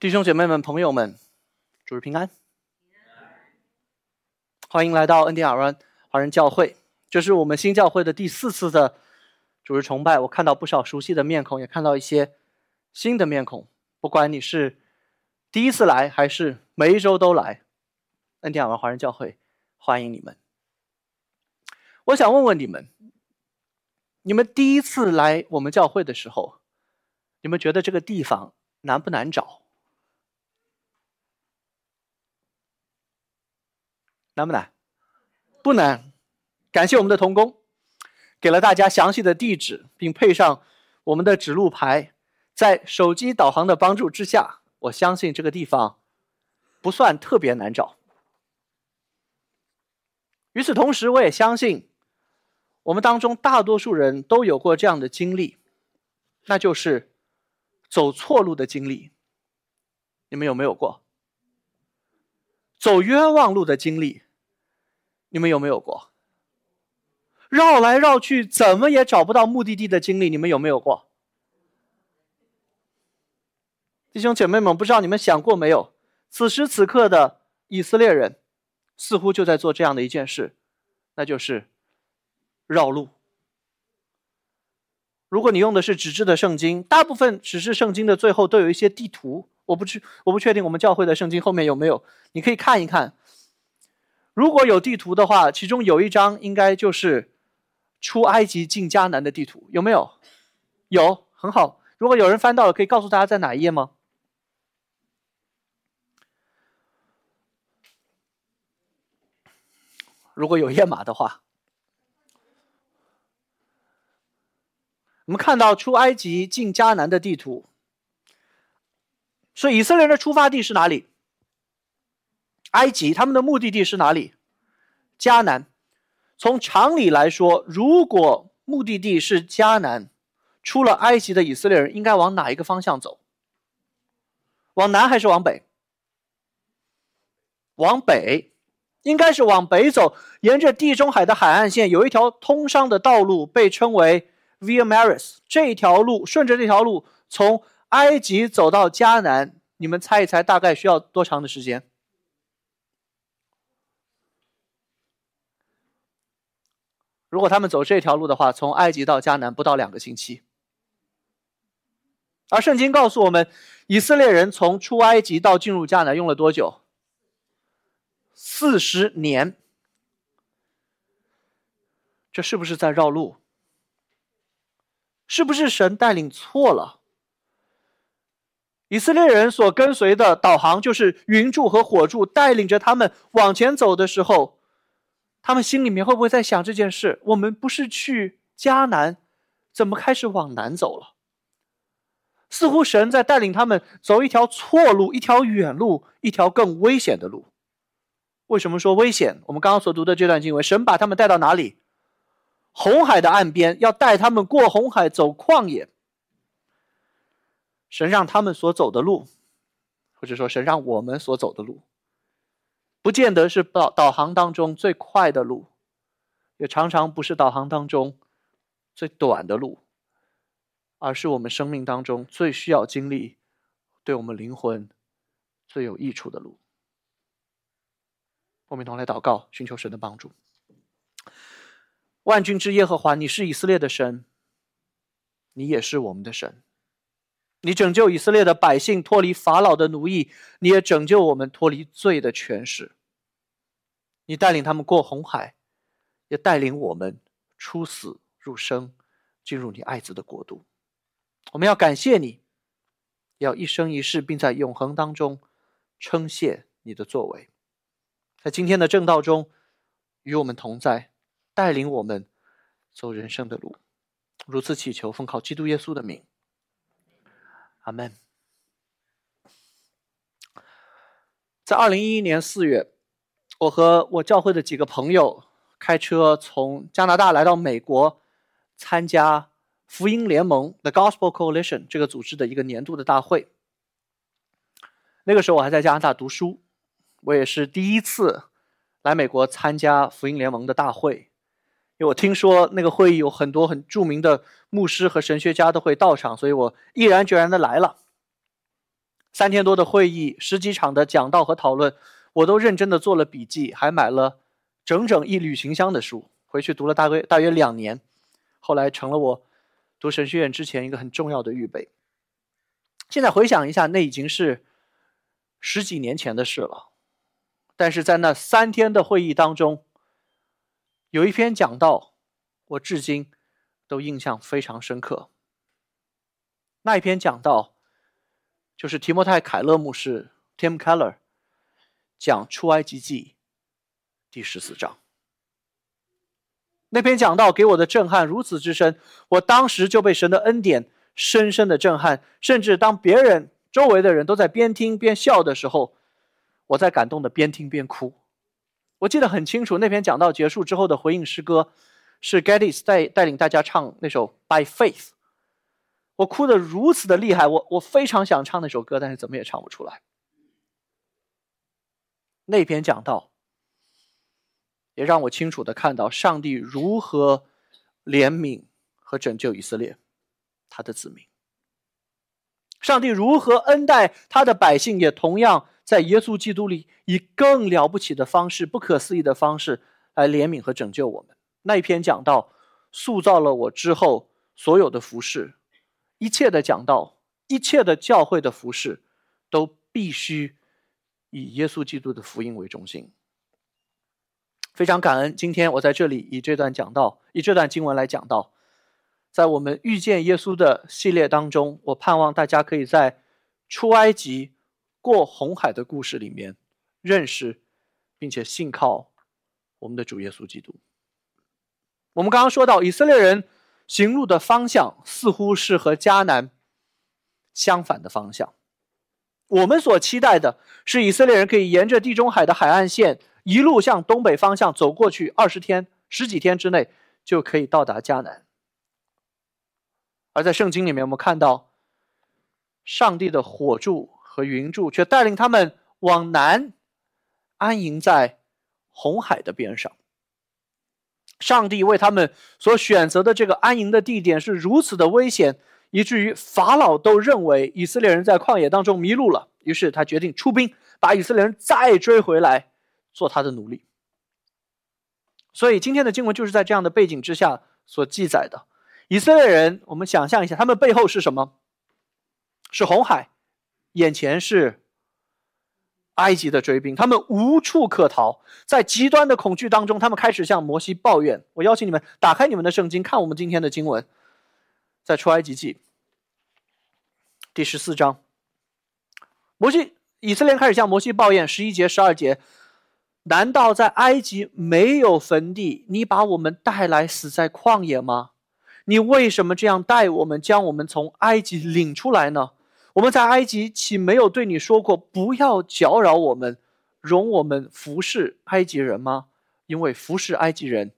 弟兄姐妹们、朋友们，主日平安！欢迎来到恩典尔湾华人教会。这是我们新教会的第四次的主日崇拜。我看到不少熟悉的面孔，也看到一些新的面孔。不管你是第一次来，还是每一周都来，恩典尔湾华人教会欢迎你们。我想问问你们：你们第一次来我们教会的时候，你们觉得这个地方难不难找？难不难？不难。感谢我们的童工，给了大家详细的地址，并配上我们的指路牌。在手机导航的帮助之下，我相信这个地方不算特别难找。与此同时，我也相信我们当中大多数人都有过这样的经历，那就是走错路的经历。你们有没有过走冤枉路的经历？你们有没有过绕来绕去怎么也找不到目的地的经历？你们有没有过？弟兄姐妹们，不知道你们想过没有？此时此刻的以色列人似乎就在做这样的一件事，那就是绕路。如果你用的是纸质的圣经，大部分纸质圣经的最后都有一些地图。我不知我不确定我们教会的圣经后面有没有，你可以看一看。如果有地图的话，其中有一张应该就是出埃及进迦南的地图，有没有？有，很好。如果有人翻到了，可以告诉大家在哪一页吗？如果有页码的话，我们看到出埃及进迦南的地图，所以以色列人的出发地是哪里？埃及，他们的目的地是哪里？迦南。从常理来说，如果目的地是迦南，出了埃及的以色列人应该往哪一个方向走？往南还是往北？往北，应该是往北走。沿着地中海的海岸线，有一条通商的道路，被称为 Via Maris。这条路顺着这条路从埃及走到迦南，你们猜一猜，大概需要多长的时间？如果他们走这条路的话，从埃及到迦南不到两个星期。而圣经告诉我们，以色列人从出埃及到进入迦南用了多久？四十年。这是不是在绕路？是不是神带领错了？以色列人所跟随的导航就是云柱和火柱，带领着他们往前走的时候。他们心里面会不会在想这件事？我们不是去迦南，怎么开始往南走了？似乎神在带领他们走一条错路，一条远路，一条更危险的路。为什么说危险？我们刚刚所读的这段经文，神把他们带到哪里？红海的岸边，要带他们过红海，走旷野。神让他们所走的路，或者说神让我们所走的路。不见得是导导航当中最快的路，也常常不是导航当中最短的路，而是我们生命当中最需要经历、对我们灵魂最有益处的路。我们同来祷告，寻求神的帮助。万军之耶和华，你是以色列的神，你也是我们的神。你拯救以色列的百姓脱离法老的奴役，你也拯救我们脱离罪的权势。你带领他们过红海，也带领我们出死入生，进入你爱子的国度。我们要感谢你，要一生一世，并在永恒当中称谢你的作为。在今天的正道中，与我们同在，带领我们走人生的路。如此祈求，奉靠基督耶稣的名。阿门。在二零一一年四月，我和我教会的几个朋友开车从加拿大来到美国，参加福音联盟 （The Gospel Coalition） 这个组织的一个年度的大会。那个时候我还在加拿大读书，我也是第一次来美国参加福音联盟的大会。因为我听说那个会议有很多很著名的牧师和神学家都会到场，所以我毅然决然的来了。三天多的会议，十几场的讲道和讨论，我都认真的做了笔记，还买了整整一旅行箱的书，回去读了大约大约两年，后来成了我读神学院之前一个很重要的预备。现在回想一下，那已经是十几年前的事了，但是在那三天的会议当中，有一篇讲道，我至今都印象非常深刻。那一篇讲道，就是提摩太·凯勒牧师 （Tim Keller） 讲出埃及记第十四章。那篇讲道给我的震撼如此之深，我当时就被神的恩典深深的震撼，甚至当别人周围的人都在边听边笑的时候，我在感动的边听边哭。我记得很清楚，那篇讲道结束之后的回应诗歌是 Gaddis 带带领大家唱那首《By Faith》。我哭得如此的厉害，我我非常想唱那首歌，但是怎么也唱不出来。那篇讲道也让我清楚的看到上帝如何怜悯和拯救以色列他的子民，上帝如何恩待他的百姓，也同样在耶稣基督里以更了不起的方式、不可思议的方式来怜悯和拯救我们。那一篇讲到塑造了我之后所有的服饰。一切的讲道，一切的教会的服饰，都必须以耶稣基督的福音为中心。非常感恩，今天我在这里以这段讲道，以这段经文来讲道，在我们遇见耶稣的系列当中，我盼望大家可以在出埃及、过红海的故事里面认识，并且信靠我们的主耶稣基督。我们刚刚说到以色列人。行路的方向似乎是和迦南相反的方向。我们所期待的是以色列人可以沿着地中海的海岸线一路向东北方向走过去，二十天、十几天之内就可以到达迦南。而在圣经里面，我们看到上帝的火柱和云柱却带领他们往南安营在红海的边上。上帝为他们所选择的这个安营的地点是如此的危险，以至于法老都认为以色列人在旷野当中迷路了。于是他决定出兵，把以色列人再追回来，做他的奴隶。所以今天的经文就是在这样的背景之下所记载的。以色列人，我们想象一下，他们背后是什么？是红海，眼前是。埃及的追兵，他们无处可逃，在极端的恐惧当中，他们开始向摩西抱怨。我邀请你们打开你们的圣经，看我们今天的经文，在出埃及记第十四章，摩西以色列开始向摩西抱怨。十一节、十二节，难道在埃及没有坟地？你把我们带来死在旷野吗？你为什么这样待我们，将我们从埃及领出来呢？我们在埃及岂没有对你说过不要搅扰我们，容我们服侍埃及人吗？因为服侍埃及人，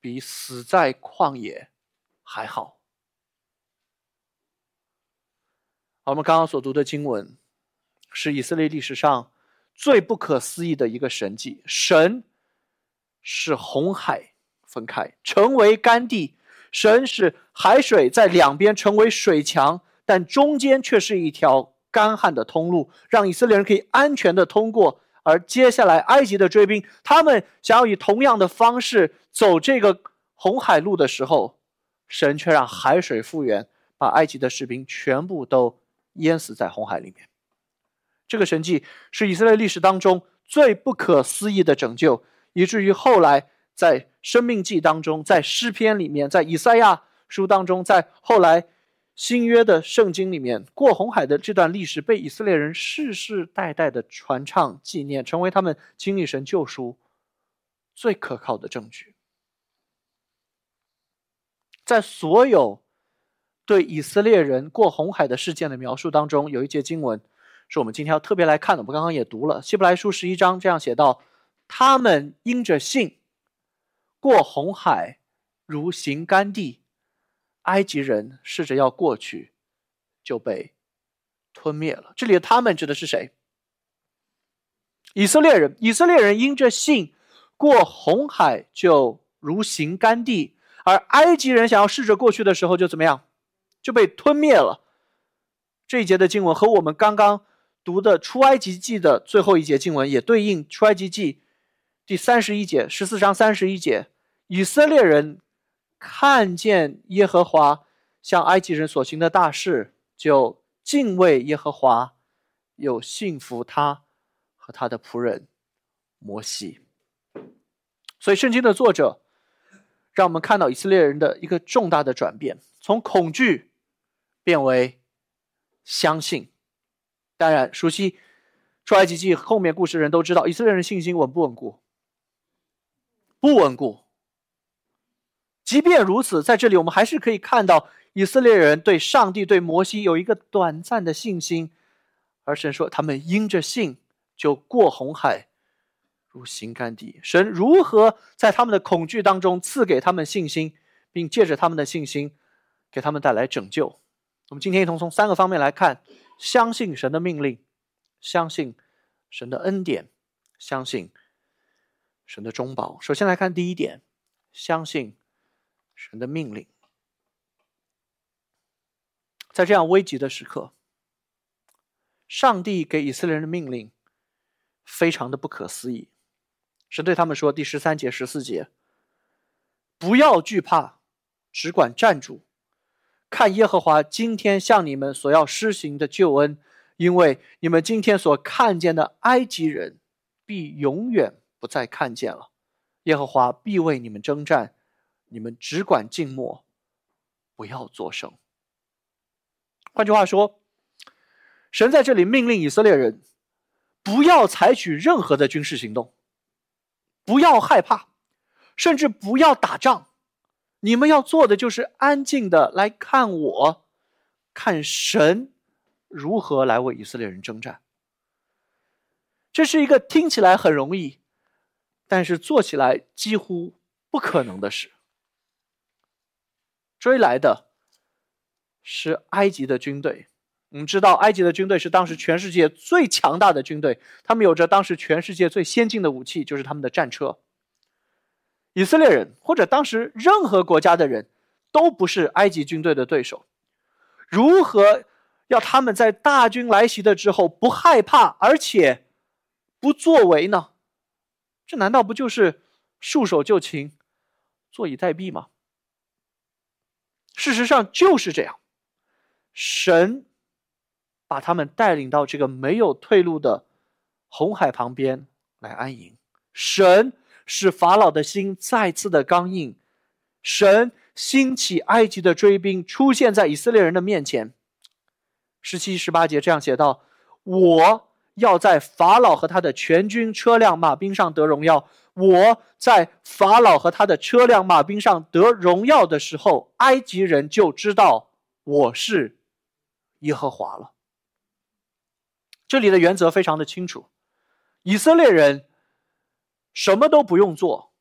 比死在旷野还好。我们刚刚所读的经文，是以色列历史上最不可思议的一个神迹。神使红海分开，成为干地；神使海水在两边成为水墙。但中间却是一条干旱的通路，让以色列人可以安全的通过。而接下来，埃及的追兵，他们想要以同样的方式走这个红海路的时候，神却让海水复原，把埃及的士兵全部都淹死在红海里面。这个神迹是以色列历史当中最不可思议的拯救，以至于后来在生命记当中，在诗篇里面，在以赛亚书当中，在后来。新约的圣经里面，过红海的这段历史被以色列人世世代代的传唱纪念，成为他们经历神救赎最可靠的证据。在所有对以色列人过红海的事件的描述当中，有一节经文是我们今天要特别来看的。我们刚刚也读了希伯来书十一章，这样写道：“他们因着信过红海，如行干地。”埃及人试着要过去，就被吞灭了。这里的“他们”指的是谁？以色列人。以色列人因着信过红海，就如行干地；而埃及人想要试着过去的时候，就怎么样？就被吞灭了。这一节的经文和我们刚刚读的出埃及记的最后一节经文，也对应出埃及记第三十一节十四章三十一节，以色列人看见耶和华向埃及人所行的大事，就敬畏耶和华，又信服他和他的仆人摩西。所以，圣经的作者让我们看到以色列人的一个重大的转变，从恐惧变为相信。当然，熟悉出埃及记后面故事的人都知道，以色列人信心稳不稳固？不稳固。即便如此，在这里我们还是可以看到以色列人对上帝、对摩西有一个短暂的信心，而神说他们因着信就过红海。如行干地，神如何在他们的恐惧当中赐给他们信心，并借着他们的信心给他们带来拯救？我们今天一同从三个方面来看：相信神的命令，相信神的恩典，相信神的中保。首先来看第一点：相信神的命令。在这样危急的时刻，上帝给以色列人的命令非常的不可思议。神对他们说：“第十三节、十四节，不要惧怕，只管站住，看耶和华今天向你们所要施行的救恩，因为你们今天所看见的埃及人，必永远不再看见了。耶和华必为你们征战，你们只管静默，不要作声。”换句话说，神在这里命令以色列人，不要采取任何的军事行动。不要害怕，甚至不要打仗。你们要做的就是安静的来看我，看神如何来为以色列人征战。这是一个听起来很容易，但是做起来几乎不可能的事。追来的是埃及的军队。我们知道，埃及的军队是当时全世界最强大的军队，他们有着当时全世界最先进的武器，就是他们的战车。以色列人或者当时任何国家的人都不是埃及军队的对手。如何要他们在大军来袭的之后不害怕，而且不作为呢？这难道不就是束手就擒、坐以待毙吗？事实上就是这样，神。把他们带领到这个没有退路的红海旁边来安营。神使法老的心再次的刚硬，神兴起埃及的追兵出现在以色列人的面前。十七、十八节这样写道：“我要在法老和他的全军车辆马兵上得荣耀。我在法老和他的车辆马兵上得荣耀的时候，埃及人就知道我是耶和华了。”这里的原则非常的清楚，以色列人什么都不用做，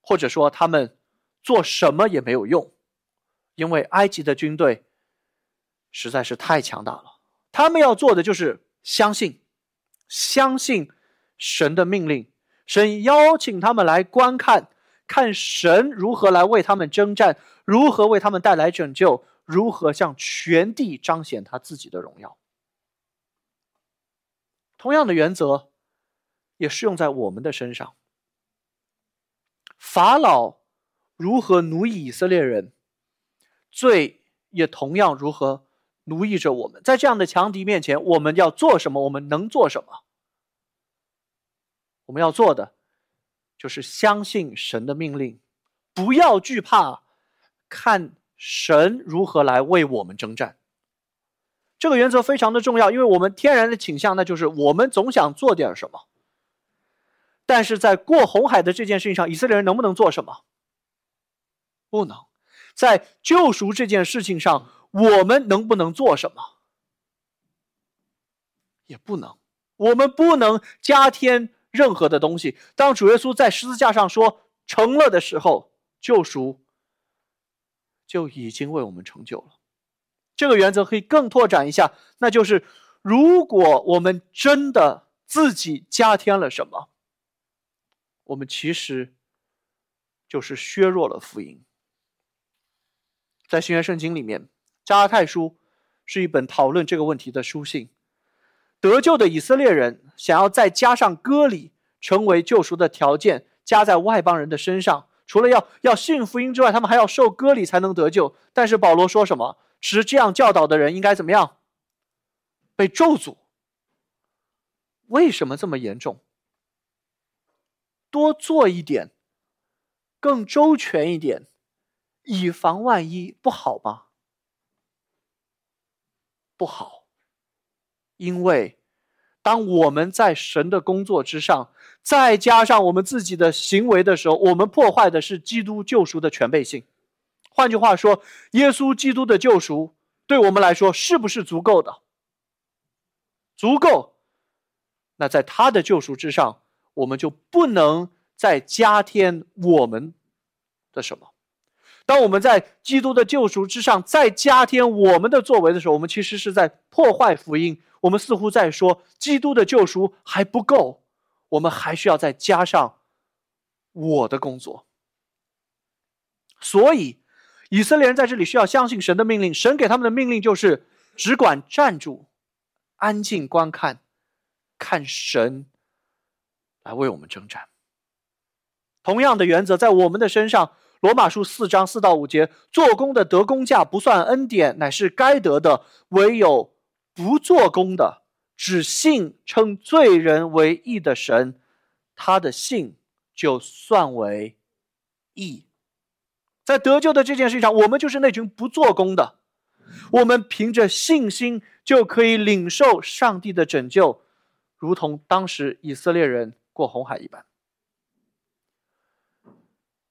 或者说他们做什么也没有用，因为埃及的军队实在是太强大了。他们要做的就是相信，相信神的命令。神邀请他们来观看，看神如何来为他们征战，如何为他们带来拯救，如何向全地彰显他自己的荣耀。同样的原则也适用在我们的身上。法老如何奴役以色列人，罪也同样如何奴役着我们。在这样的强敌面前，我们要做什么？我们能做什么？我们要做的就是相信神的命令，不要惧怕，看神如何来为我们征战。这个原则非常的重要，因为我们天然的倾向，那就是我们总想做点什么。但是在过红海的这件事情上，以色列人能不能做什么？不能。在救赎这件事情上，我们能不能做什么？也不能。我们不能加添任何的东西。当主耶稣在十字架上说成了的时候，救赎就已经为我们成就了。这个原则可以更拓展一下，那就是如果我们真的自己加添了什么，我们其实就是削弱了福音。在新约圣经里面，《加拉太书》是一本讨论这个问题的书信。得救的以色列人想要再加上割礼成为救赎的条件，加在外邦人的身上，除了要要信福音之外，他们还要受割礼才能得救。但是保罗说什么？持这样教导的人应该怎么样？被咒诅。为什么这么严重？多做一点，更周全一点，以防万一，不好吗？不好，因为当我们在神的工作之上，再加上我们自己的行为的时候，我们破坏的是基督救赎的全备性。换句话说，耶稣基督的救赎对我们来说是不是足够的？足够。那在他的救赎之上，我们就不能再加添我们的什么。当我们在基督的救赎之上再加添我们的作为的时候，我们其实是在破坏福音。我们似乎在说，基督的救赎还不够，我们还需要再加上我的工作。所以，以色列人在这里需要相信神的命令。神给他们的命令就是只管站住，安静观看。看神来为我们征战。同样的原则在我们的身上，《罗马书》四章四到五节：做工的得工价不算恩典，乃是该得的；唯有不做工的，只信称罪人为义的神，他的信就算为义。在得救的这件事上，我们就是那群不做工的，我们凭着信心就可以领受上帝的拯救。如同当时以色列人过红海一般，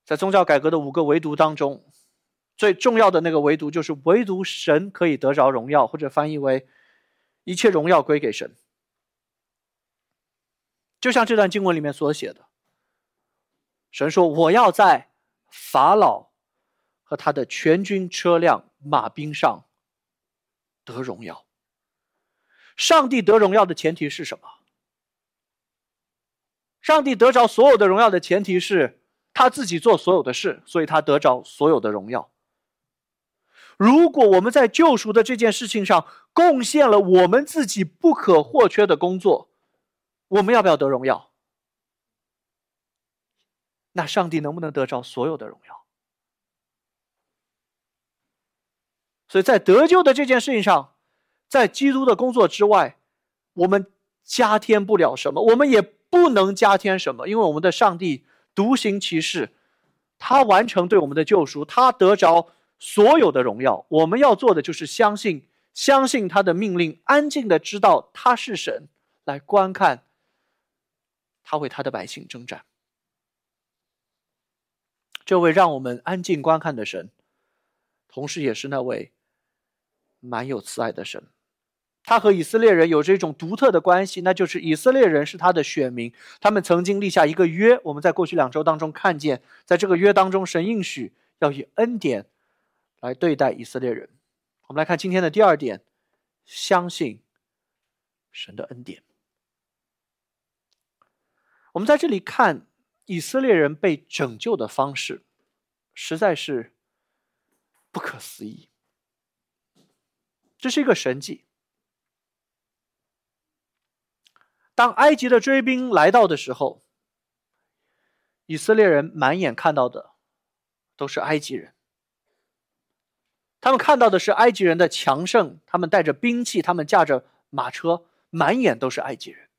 在宗教改革的五个唯独当中，最重要的那个唯独就是唯独神可以得着荣耀，或者翻译为一切荣耀归给神。就像这段经文里面所写的，神说：“我要在法老和他的全军车辆、马兵上得荣耀。”上帝得荣耀的前提是什么？上帝得着所有的荣耀的前提是他自己做所有的事，所以他得着所有的荣耀。如果我们在救赎的这件事情上贡献了我们自己不可或缺的工作，我们要不要得荣耀？那上帝能不能得着所有的荣耀？所以在得救的这件事情上，在基督的工作之外，我们加添不了什么，我们也。不能加添什么，因为我们的上帝独行其事，他完成对我们的救赎，他得着所有的荣耀。我们要做的就是相信，相信他的命令，安静的知道他是神，来观看他为他的百姓征战。这位让我们安静观看的神，同时也是那位蛮有慈爱的神。他和以色列人有着一种独特的关系，那就是以色列人是他的选民，他们曾经立下一个约。我们在过去两周当中看见，在这个约当中，神应许要以恩典来对待以色列人。我们来看今天的第二点，相信神的恩典。我们在这里看以色列人被拯救的方式，实在是不可思议。这是一个神迹。当埃及的追兵来到的时候，以色列人满眼看到的都是埃及人。他们看到的是埃及人的强盛，他们带着兵器，他们驾着马车，满眼都是埃及人。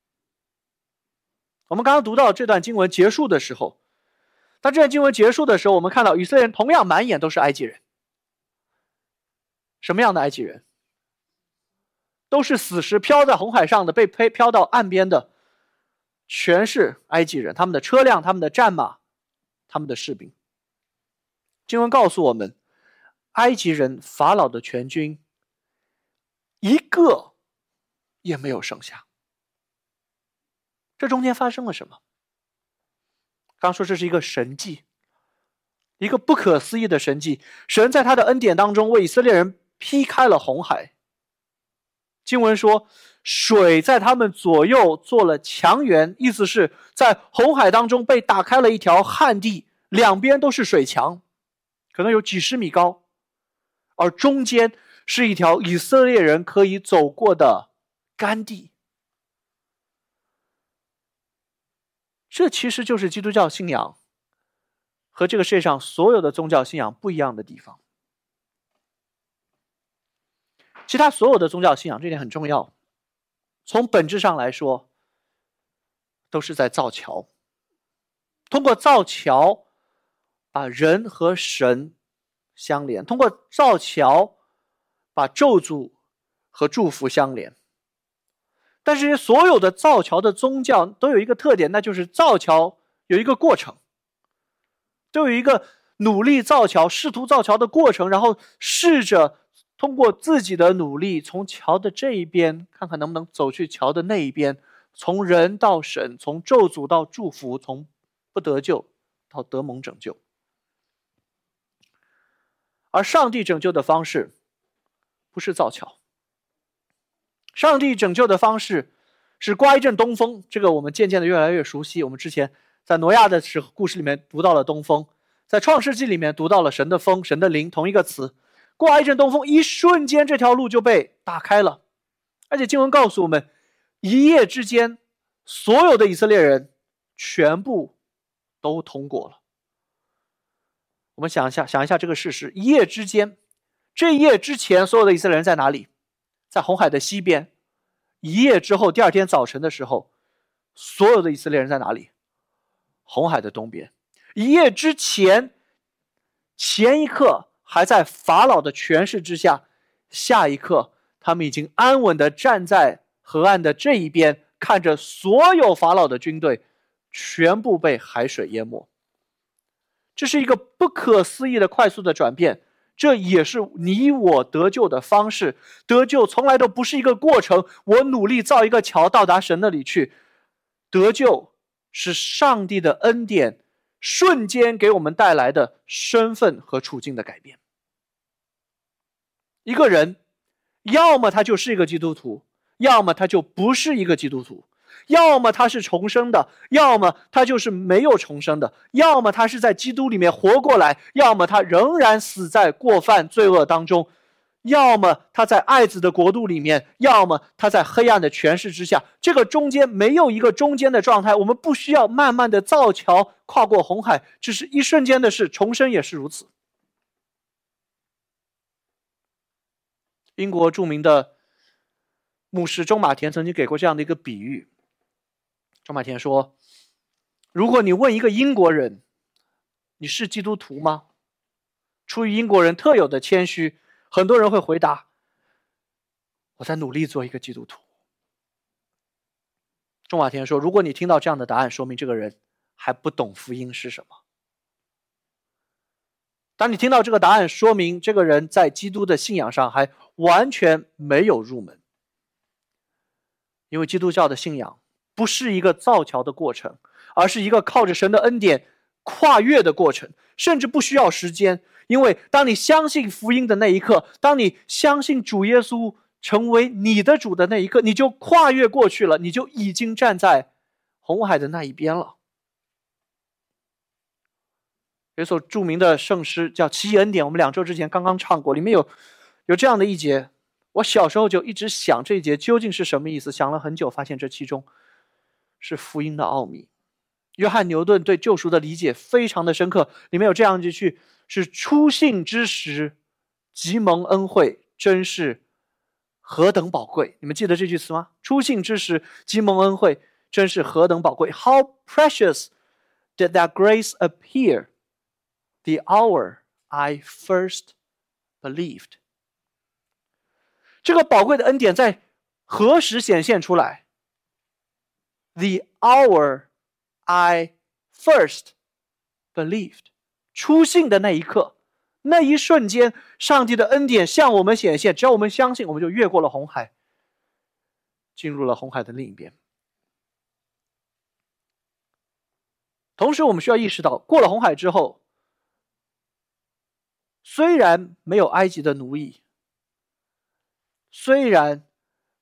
我们刚刚读到这段经文结束的时候，当这段经文结束的时候，我们看到以色列人同样满眼都是埃及人。什么样的埃及人？都是死尸漂在红海上的，被漂漂到岸边的，全是埃及人。他们的车辆、他们的战马、他们的士兵。经文告诉我们，埃及人法老的全军一个也没有剩下。这中间发生了什么？刚说这是一个神迹，一个不可思议的神迹。神在他的恩典当中为以色列人劈开了红海。经文说，水在他们左右做了墙垣，意思是在红海当中被打开了一条旱地，两边都是水墙，可能有几十米高，而中间是一条以色列人可以走过的干地。这其实就是基督教信仰和这个世界上所有的宗教信仰不一样的地方。其他所有的宗教信仰，这点很重要。从本质上来说，都是在造桥，通过造桥把人和神相连，通过造桥把咒诅和祝福相连。但是，所有的造桥的宗教都有一个特点，那就是造桥有一个过程，都有一个努力造桥、试图造桥的过程，然后试着。通过自己的努力，从桥的这一边看看能不能走去桥的那一边，从人到神，从咒诅到祝福，从不得救到得蒙拯救。而上帝拯救的方式不是造桥，上帝拯救的方式是刮一阵东风。这个我们渐渐的越来越熟悉。我们之前在挪亚的时故事里面读到了东风，在创世纪里面读到了神的风、神的灵，同一个词。刮一阵东风，一瞬间，这条路就被打开了。而且经文告诉我们，一夜之间，所有的以色列人全部都通过了。我们想一下，想一下这个事实：一夜之间，这一夜之前，所有的以色列人在哪里？在红海的西边。一夜之后，第二天早晨的时候，所有的以色列人在哪里？红海的东边。一夜之前，前一刻。还在法老的权势之下，下一刻，他们已经安稳的站在河岸的这一边，看着所有法老的军队全部被海水淹没。这是一个不可思议的快速的转变，这也是你我得救的方式。得救从来都不是一个过程，我努力造一个桥到达神那里去。得救是上帝的恩典。瞬间给我们带来的身份和处境的改变。一个人，要么他就是一个基督徒，要么他就不是一个基督徒；要么他是重生的，要么他就是没有重生的；要么他是在基督里面活过来，要么他仍然死在过犯罪恶当中。要么他在爱子的国度里面，要么他在黑暗的权势之下。这个中间没有一个中间的状态。我们不需要慢慢的造桥跨过红海，只是一瞬间的事。重生也是如此。英国著名的牧师钟马田曾经给过这样的一个比喻。钟马田说：“如果你问一个英国人，你是基督徒吗？出于英国人特有的谦虚。”很多人会回答：“我在努力做一个基督徒。”钟马田说：“如果你听到这样的答案，说明这个人还不懂福音是什么。当你听到这个答案，说明这个人在基督的信仰上还完全没有入门。因为基督教的信仰不是一个造桥的过程，而是一个靠着神的恩典跨越的过程，甚至不需要时间。”因为当你相信福音的那一刻，当你相信主耶稣成为你的主的那一刻，你就跨越过去了，你就已经站在红海的那一边了。有一首著名的圣诗叫《奇异恩典》，我们两周之前刚刚唱过，里面有有这样的一节。我小时候就一直想这一节究竟是什么意思，想了很久，发现这其中是福音的奥秘。约翰牛顿对救赎的理解非常的深刻，里面有这样一句。是初信之时，即蒙恩惠，真是何等宝贵！你们记得这句词吗？初信之时，即蒙恩惠，真是何等宝贵！How precious did that grace appear the hour I first believed？这个宝贵的恩典在何时显现出来？The hour I first believed。出信的那一刻，那一瞬间，上帝的恩典向我们显现。只要我们相信，我们就越过了红海，进入了红海的另一边。同时，我们需要意识到，过了红海之后，虽然没有埃及的奴役，虽然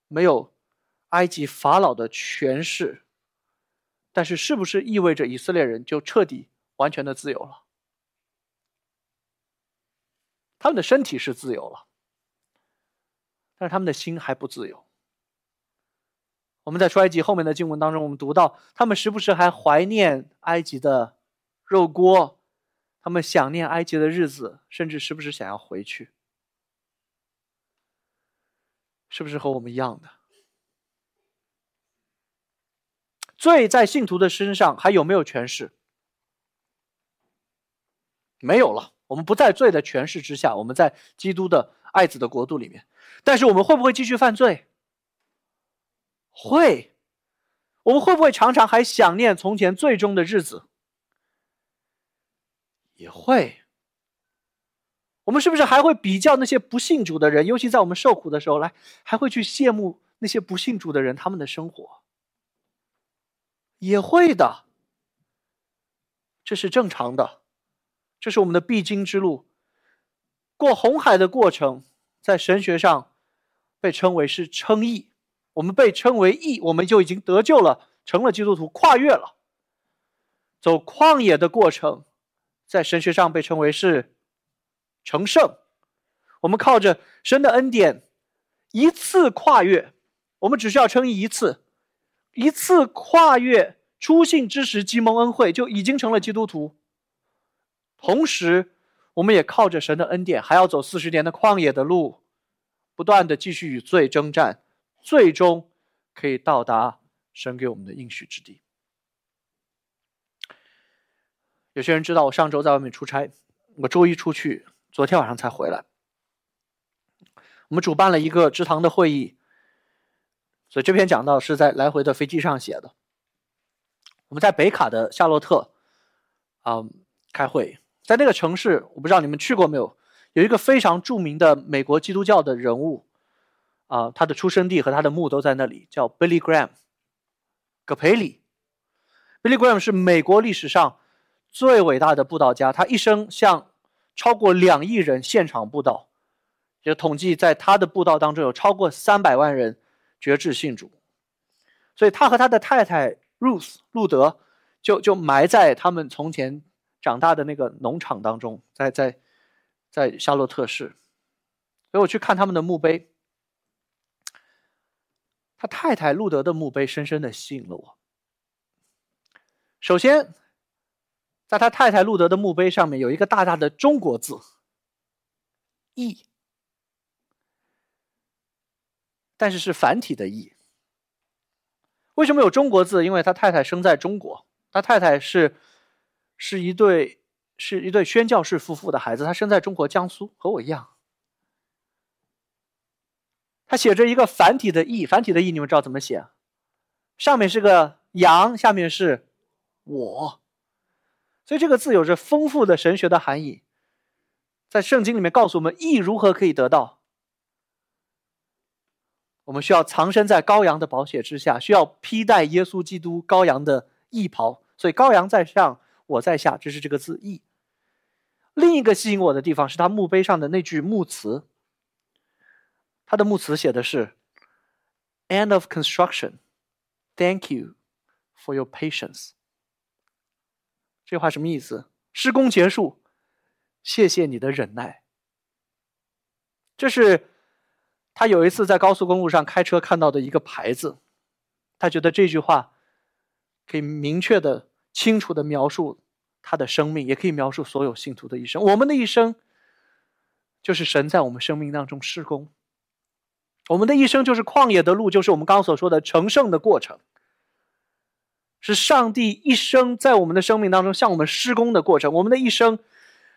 没有埃及法老的权势，但是，是不是意味着以色列人就彻底完全的自由了？他们的身体是自由了，但是他们的心还不自由。我们在出埃及后面的经文当中，我们读到他们时不时还怀念埃及的肉锅，他们想念埃及的日子，甚至时不时想要回去，是不是和我们一样的？罪在信徒的身上还有没有权势？没有了，我们不在罪的权势之下，我们在基督的爱子的国度里面。但是我们会不会继续犯罪？会。我们会不会常常还想念从前最终的日子？也会。我们是不是还会比较那些不信主的人？尤其在我们受苦的时候，来还会去羡慕那些不信主的人他们的生活？也会的，这是正常的，这是我们的必经之路。过红海的过程，在神学上被称为是称义。我们被称为义，我们就已经得救了，成了基督徒，跨越了。走旷野的过程，在神学上被称为是成圣。我们靠着神的恩典，一次跨越，我们只需要称义一次。一次跨越初信之时，积蒙恩惠就已经成了基督徒。同时，我们也靠着神的恩典，还要走四十年的旷野的路，不断的继续与罪征战，最终可以到达神给我们的应许之地。有些人知道我上周在外面出差，我周一出去，昨天晚上才回来。我们主办了一个职堂的会议。所以这篇讲到是在来回的飞机上写的。我们在北卡的夏洛特，啊，开会，在那个城市，我不知道你们去过没有，有一个非常著名的美国基督教的人物，啊，他的出生地和他的墓都在那里，叫 Billy Graham，葛培里。Billy Graham 是美国历史上最伟大的布道家，他一生向超过两亿人现场布道，就统计在他的布道当中有超过三百万人。绝志信主，所以他和他的太太 Ruth 路德就就埋在他们从前长大的那个农场当中，在在在夏洛特市。所以我去看他们的墓碑，他太太路德的墓碑深深的吸引了我。首先，在他太太路德的墓碑上面有一个大大的中国字“义”。但是是繁体的“义”。为什么有中国字？因为他太太生在中国，他太太是是一对是一对宣教士夫妇的孩子，他生在中国江苏，和我一样。他写着一个繁体的“义”，繁体的“义”，你们知道怎么写？上面是个羊，下面是我，所以这个字有着丰富的神学的含义。在圣经里面告诉我们，义如何可以得到。我们需要藏身在羔羊的宝血之下，需要披戴耶稣基督羔羊的义袍。所以羔羊在上，我在下，这是这个字义。另一个吸引我的地方是他墓碑上的那句墓词。他的墓词写的是 “End of construction, thank you for your patience。”这话什么意思？施工结束，谢谢你的忍耐。这是。他有一次在高速公路上开车看到的一个牌子，他觉得这句话可以明确的、清楚的描述他的生命，也可以描述所有信徒的一生。我们的一生就是神在我们生命当中施工，我们的一生就是旷野的路，就是我们刚刚所说的成圣的过程，是上帝一生在我们的生命当中向我们施工的过程。我们的一生。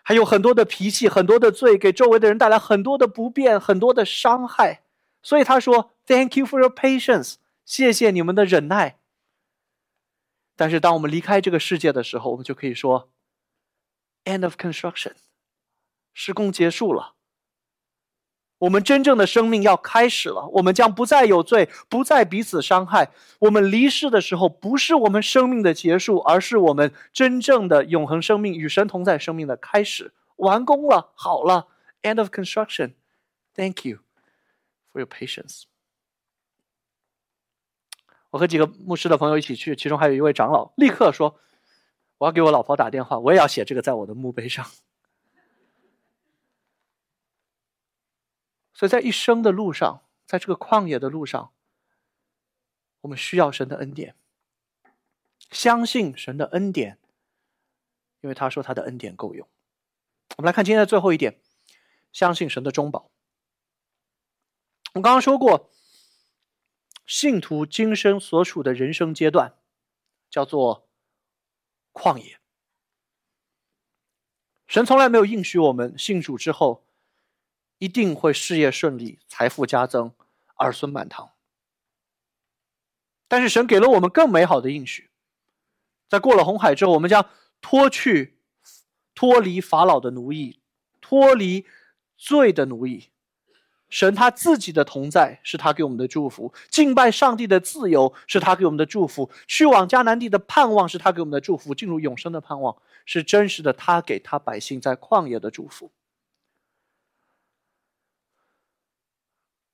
还有很多的脾气，很多的罪，给周围的人带来很多的不便，很多的伤害。所以他说：“Thank you for your patience，谢谢你们的忍耐。”但是当我们离开这个世界的时候，我们就可以说：“End of construction，施工结束了。”我们真正的生命要开始了，我们将不再有罪，不再彼此伤害。我们离世的时候，不是我们生命的结束，而是我们真正的永恒生命与神同在生命的开始。完工了，好了，end of construction。Thank you for your patience。我和几个牧师的朋友一起去，其中还有一位长老，立刻说：“我要给我老婆打电话，我也要写这个在我的墓碑上。”所以在一生的路上，在这个旷野的路上，我们需要神的恩典，相信神的恩典，因为他说他的恩典够用。我们来看今天的最后一点，相信神的中保。我刚刚说过，信徒今生所处的人生阶段叫做旷野。神从来没有应许我们信主之后一定会事业顺利、财富加增、儿孙满堂。但是神给了我们更美好的应许，在过了红海之后，我们将脱去、脱离法老的奴役，脱离罪的奴役。神他自己的同在是他给我们的祝福，敬拜上帝的自由是他给我们的祝福，去往迦南地的盼望是他给我们的祝福，进入永生的盼望是真实的，他给他百姓在旷野的祝福。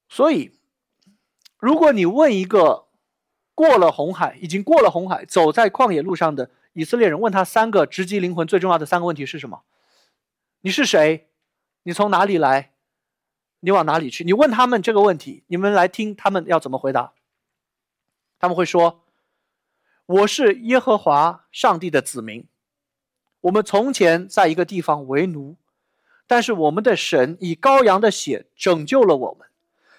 所以，如果你问一个过了红海、已经过了红海、走在旷野路上的以色列人，问他三个直击灵魂最重要的三个问题是什么？你是谁？你从哪里来？你往哪里去？你问他们这个问题，你们来听他们要怎么回答。他们会说：“我是耶和华上帝的子民，我们从前在一个地方为奴，但是我们的神以羔羊的血拯救了我们，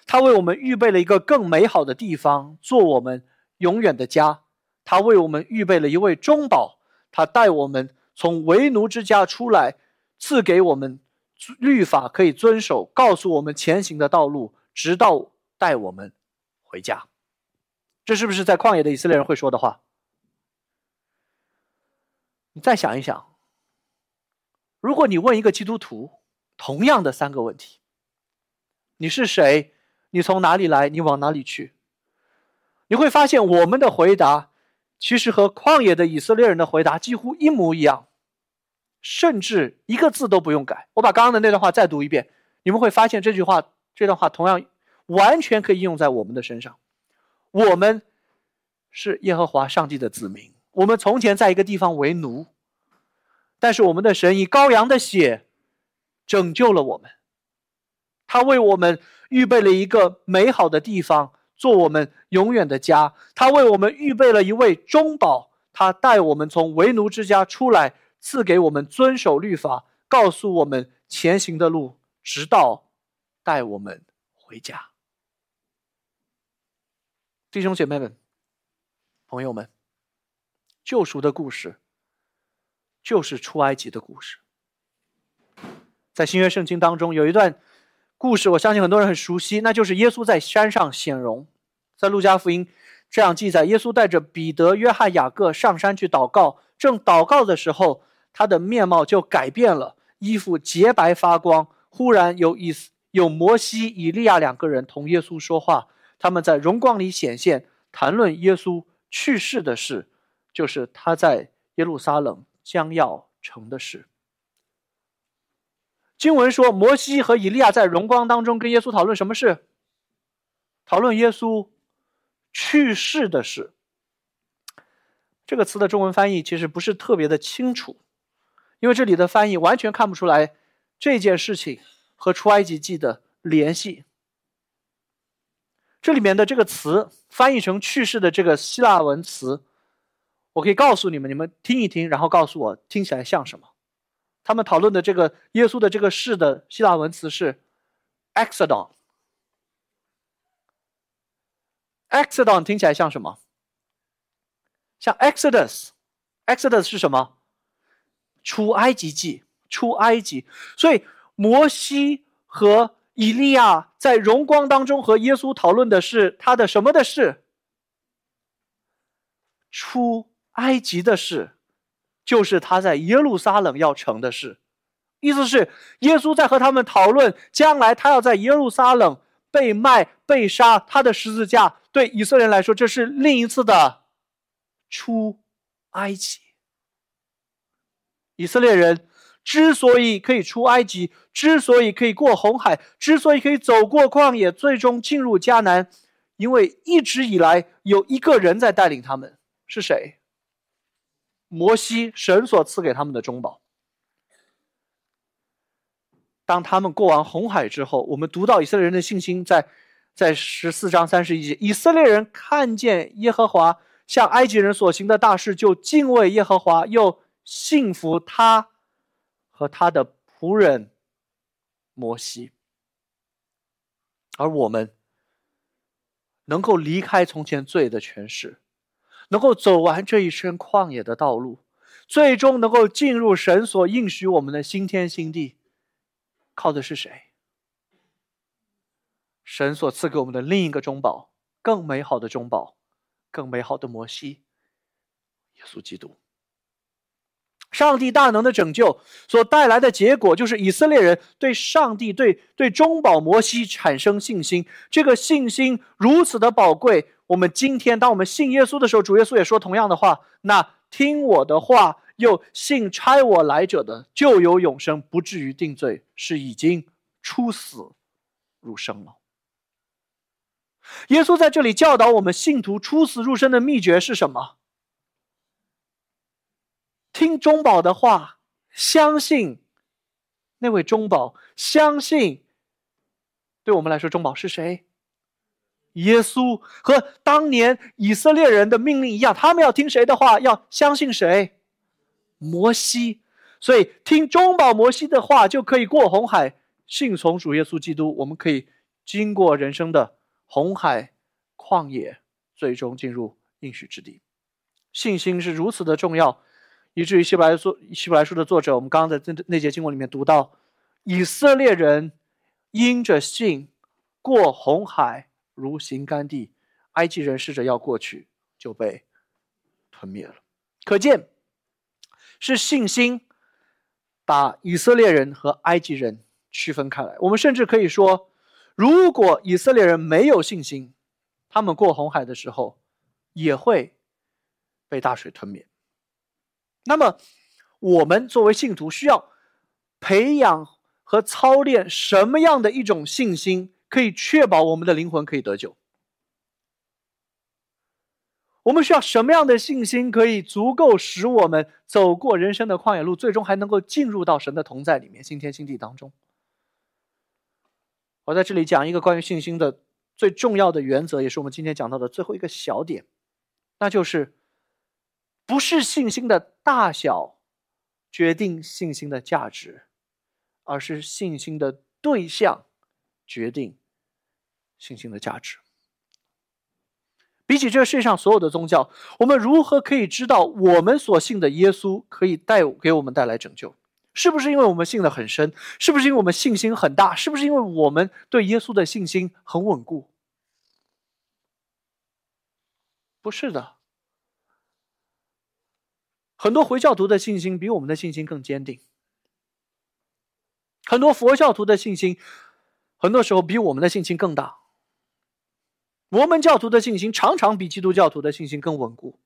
他为我们预备了一个更美好的地方，做我们永远的家。他为我们预备了一位中保，他带我们从为奴之家出来，赐给我们。”律法可以遵守，告诉我们前行的道路，直到带我们回家。这是不是在旷野的以色列人会说的话？你再想一想，如果你问一个基督徒同样的三个问题：你是谁？你从哪里来？你往哪里去？你会发现，我们的回答其实和旷野的以色列人的回答几乎一模一样。甚至一个字都不用改。我把刚刚的那段话再读一遍，你们会发现这句话、这段话同样完全可以应用在我们的身上。我们是耶和华上帝的子民，我们从前在一个地方为奴，但是我们的神以羔羊的血拯救了我们，他为我们预备了一个美好的地方，做我们永远的家。他为我们预备了一位中保，他带我们从为奴之家出来。赐给我们遵守律法，告诉我们前行的路，直到带我们回家。弟兄姐妹们、朋友们，救赎的故事就是出埃及的故事。在新约圣经当中，有一段故事，我相信很多人很熟悉，那就是耶稣在山上显荣。在路加福音这样记载：耶稣带着彼得、约翰、雅各上山去祷告。正祷告的时候，他的面貌就改变了，衣服洁白发光。忽然有以有摩西、以利亚两个人同耶稣说话，他们在荣光里显现，谈论耶稣去世的事，就是他在耶路撒冷将要成的事。经文说，摩西和以利亚在荣光当中跟耶稣讨论什么事？讨论耶稣去世的事。这个词的中文翻译其实不是特别的清楚，因为这里的翻译完全看不出来这件事情和出埃及记的联系。这里面的这个词翻译成去世的这个希腊文词，我可以告诉你们，你们听一听，然后告诉我听起来像什么。他们讨论的这个耶稣的这个事的希腊文词是 “exodon”。exodon 听起来像什么？像 Exodus，Exodus 是什么？出埃及记，出埃及。所以摩西和以利亚在荣光当中和耶稣讨论的是他的什么的事？出埃及的事，就是他在耶路撒冷要成的事。意思是耶稣在和他们讨论将来他要在耶路撒冷被卖、被杀，他的十字架对以色列人来说，这是另一次的。出埃及，以色列人之所以可以出埃及，之所以可以过红海，之所以可以走过旷野，最终进入迦南，因为一直以来有一个人在带领他们，是谁？摩西，神所赐给他们的中保。当他们过完红海之后，我们读到以色列人的信心，在在十四章三十一节，以色列人看见耶和华向埃及人所行的大事，就敬畏耶和华，又幸福他和他的仆人摩西。而我们能够离开从前罪的权势，能够走完这一生旷野的道路，最终能够进入神所应许我们的新天新地，靠的是谁？神所赐给我们的另一个中保，更美好的中保，更美好的摩西，耶稣基督。上帝大能的拯救所带来的结果，就是以色列人对上帝、对对中保摩西产生信心。这个信心如此的宝贵，我们今天当我们信耶稣的时候，主耶稣也说同样的话：那听我的话又信差我来者的，就有永生，不至于定罪，是已经出死入生了。耶稣在这里教导我们，信徒出死入生的秘诀是什么？听中保的话，相信那位中保，相信对我们来说，中保是谁？耶稣和当年以色列人的命令一样，他们要听谁的话？要相信谁？摩西。所以听中保摩西的话，就可以过红海，信从主耶稣基督，我们可以经过人生的。红海、旷野，最终进入应许之地。信心是如此的重要，以至于希伯来书希伯来书的作者，我们刚刚在那那节经文里面读到，以色列人因着信过红海如行干地，埃及人试着要过去就被吞灭了。可见是信心把以色列人和埃及人区分开来。我们甚至可以说。如果以色列人没有信心，他们过红海的时候也会被大水吞灭。那么，我们作为信徒需要培养和操练什么样的一种信心，可以确保我们的灵魂可以得救？我们需要什么样的信心，可以足够使我们走过人生的旷野路，最终还能够进入到神的同在里面，新天新地当中？我在这里讲一个关于信心的最重要的原则，也是我们今天讲到的最后一个小点，那就是不是信心的大小决定信心的价值，而是信心的对象决定信心的价值。比起这世界上所有的宗教，我们如何可以知道我们所信的耶稣可以带给我们带来拯救？是不是因为我们信的很深？是不是因为我们信心很大？是不是因为我们对耶稣的信心很稳固？不是的。很多回教徒的信心比我们的信心更坚定。很多佛教徒的信心，很多时候比我们的信心更大。摩门教徒的信心常常比基督教徒的信心更稳固。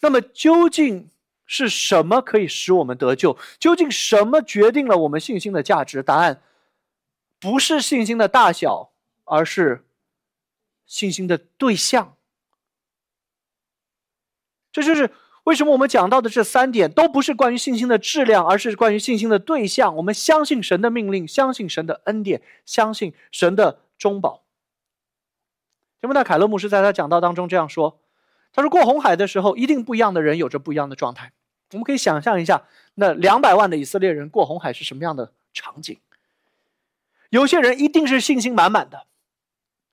那么究竟？是什么可以使我们得救？究竟什么决定了我们信心的价值？答案不是信心的大小，而是信心的对象。这就是为什么我们讲到的这三点都不是关于信心的质量，而是关于信心的对象。我们相信神的命令，相信神的恩典，相信神的中保。节目的凯勒牧师在他讲道当中这样说。他说：“过红海的时候，一定不一样的人有着不一样的状态。我们可以想象一下，那两百万的以色列人过红海是什么样的场景？有些人一定是信心满满的，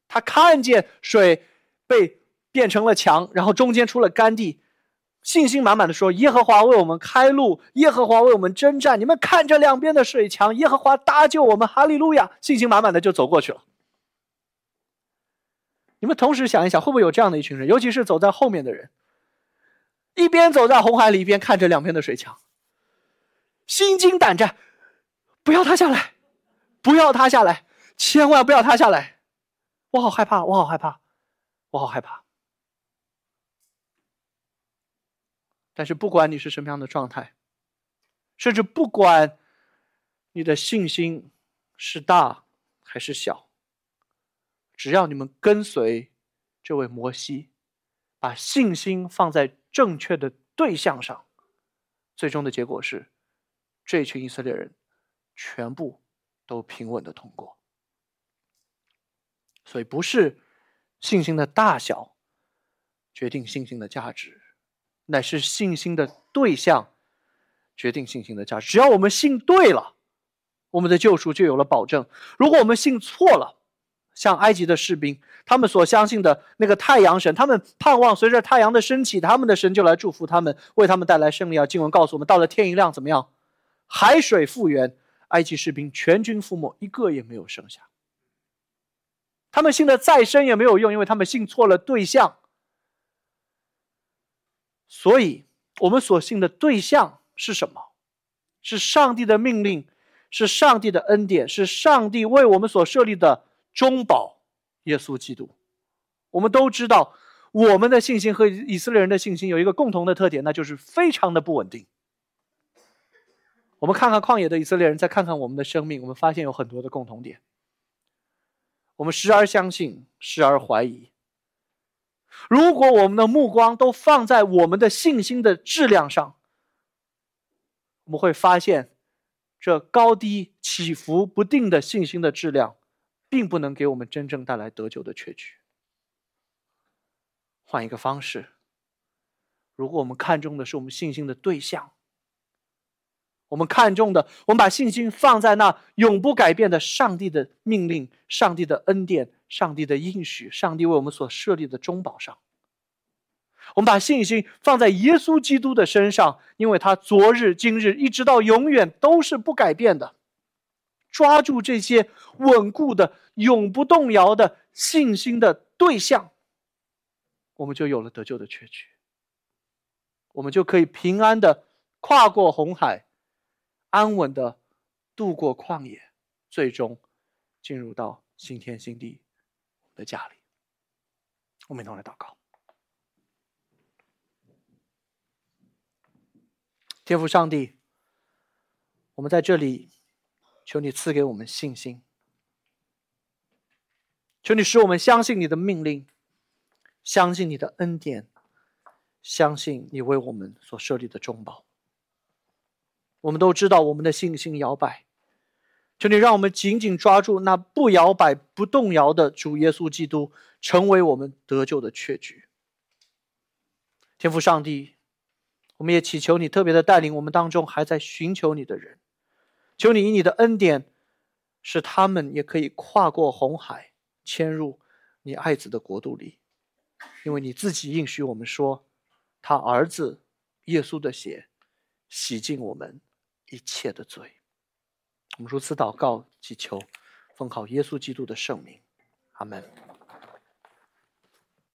他看见水被变成了墙，然后中间出了干地，信心满满的说：‘耶和华为我们开路，耶和华为我们征战。’你们看这两边的水墙，耶和华搭救我们，哈利路亚！信心满满的就走过去了。”你们同时想一想，会不会有这样的一群人，尤其是走在后面的人，一边走在红海里，一边看着两边的水墙，心惊胆战，不要塌下来，不要塌下来，千万不要塌下来，我好害怕，我好害怕，我好害怕。但是不管你是什么样的状态，甚至不管你的信心是大还是小。只要你们跟随这位摩西，把信心放在正确的对象上，最终的结果是，这群以色列人全部都平稳的通过。所以不是信心的大小决定信心的价值，乃是信心的对象决定信心的价值。只要我们信对了，我们的救赎就有了保证；如果我们信错了，像埃及的士兵，他们所相信的那个太阳神，他们盼望随着太阳的升起，他们的神就来祝福他们，为他们带来胜利。啊，经文告诉我们，到了天一亮，怎么样？海水复原，埃及士兵全军覆没，一个也没有剩下。他们信的再深也没有用，因为他们信错了对象。所以，我们所信的对象是什么？是上帝的命令，是上帝的恩典，是上帝为我们所设立的中保——耶稣基督。我们都知道，我们的信心和以色列人的信心有一个共同的特点，那就是非常的不稳定。我们看看旷野的以色列人，再看看我们的生命，我们发现有很多的共同点。我们时而相信，时而怀疑。如果我们的目光都放在我们的信心的质量上，我们会发现，这高低起伏不定的信心的质量，并不能给我们真正带来得救的确据。换一个方式，如果我们看重的是我们信心的对象。我们看重的，我们把信心放在那永不改变的上帝的命令、上帝的恩典、上帝的应许、上帝为我们所设立的中保上。我们把信心放在耶稣基督的身上，因为他昨日、今日一直到永远都是不改变的。抓住这些稳固的、永不动摇的信心的对象，我们就有了得救的确据。我们就可以平安的跨过红海。安稳的度过旷野，最终进入到新天新地的家里。我们一同来祷告。天父上帝，我们在这里，求你赐给我们信心，求你使我们相信你的命令，相信你的恩典，相信你为我们所设立的中保。我们都知道我们的信心摇摆，求你让我们紧紧抓住那不摇摆、不动摇的主耶稣基督，成为我们得救的确据。天父上帝，我们也祈求你特别的带领我们当中还在寻求你的人，求你以你的恩典，使他们也可以跨过红海，迁入你爱子的国度里，因为你自己应许我们说，他儿子耶稣的血洗净我们。一切的罪，我们如此祷告祈求，奉靠耶稣基督的圣名，阿门。